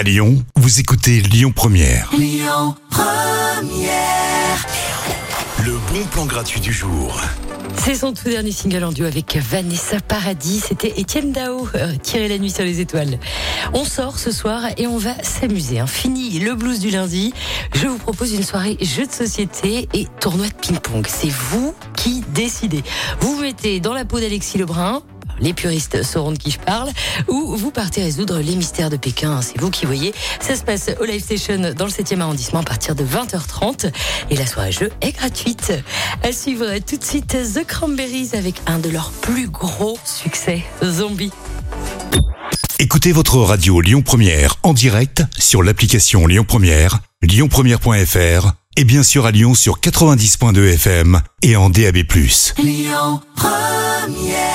À Lyon, vous écoutez Lyon Première. Le bon plan gratuit du jour. C'est son tout dernier single en duo avec Vanessa Paradis. C'était Étienne Dao, euh, tirer la nuit sur les étoiles. On sort ce soir et on va s'amuser. hein. Fini le blues du lundi. Je vous propose une soirée jeu de société et tournoi de ping-pong. C'est vous qui décidez. Vous vous mettez dans la peau d'Alexis Lebrun. Les puristes sauront de qui je parle. Ou vous partez résoudre les mystères de Pékin. C'est vous qui voyez. Ça se passe au Live Station dans le 7e arrondissement à partir de 20h30. Et la soirée jeu est gratuite. À suivre tout de suite The Cranberries avec un de leurs plus gros succès, Zombie. Écoutez votre radio Lyon Première en direct sur l'application Lyon Première, lyonpremière.fr et bien sûr à Lyon sur 90.2 FM et en DAB+. Lyon Première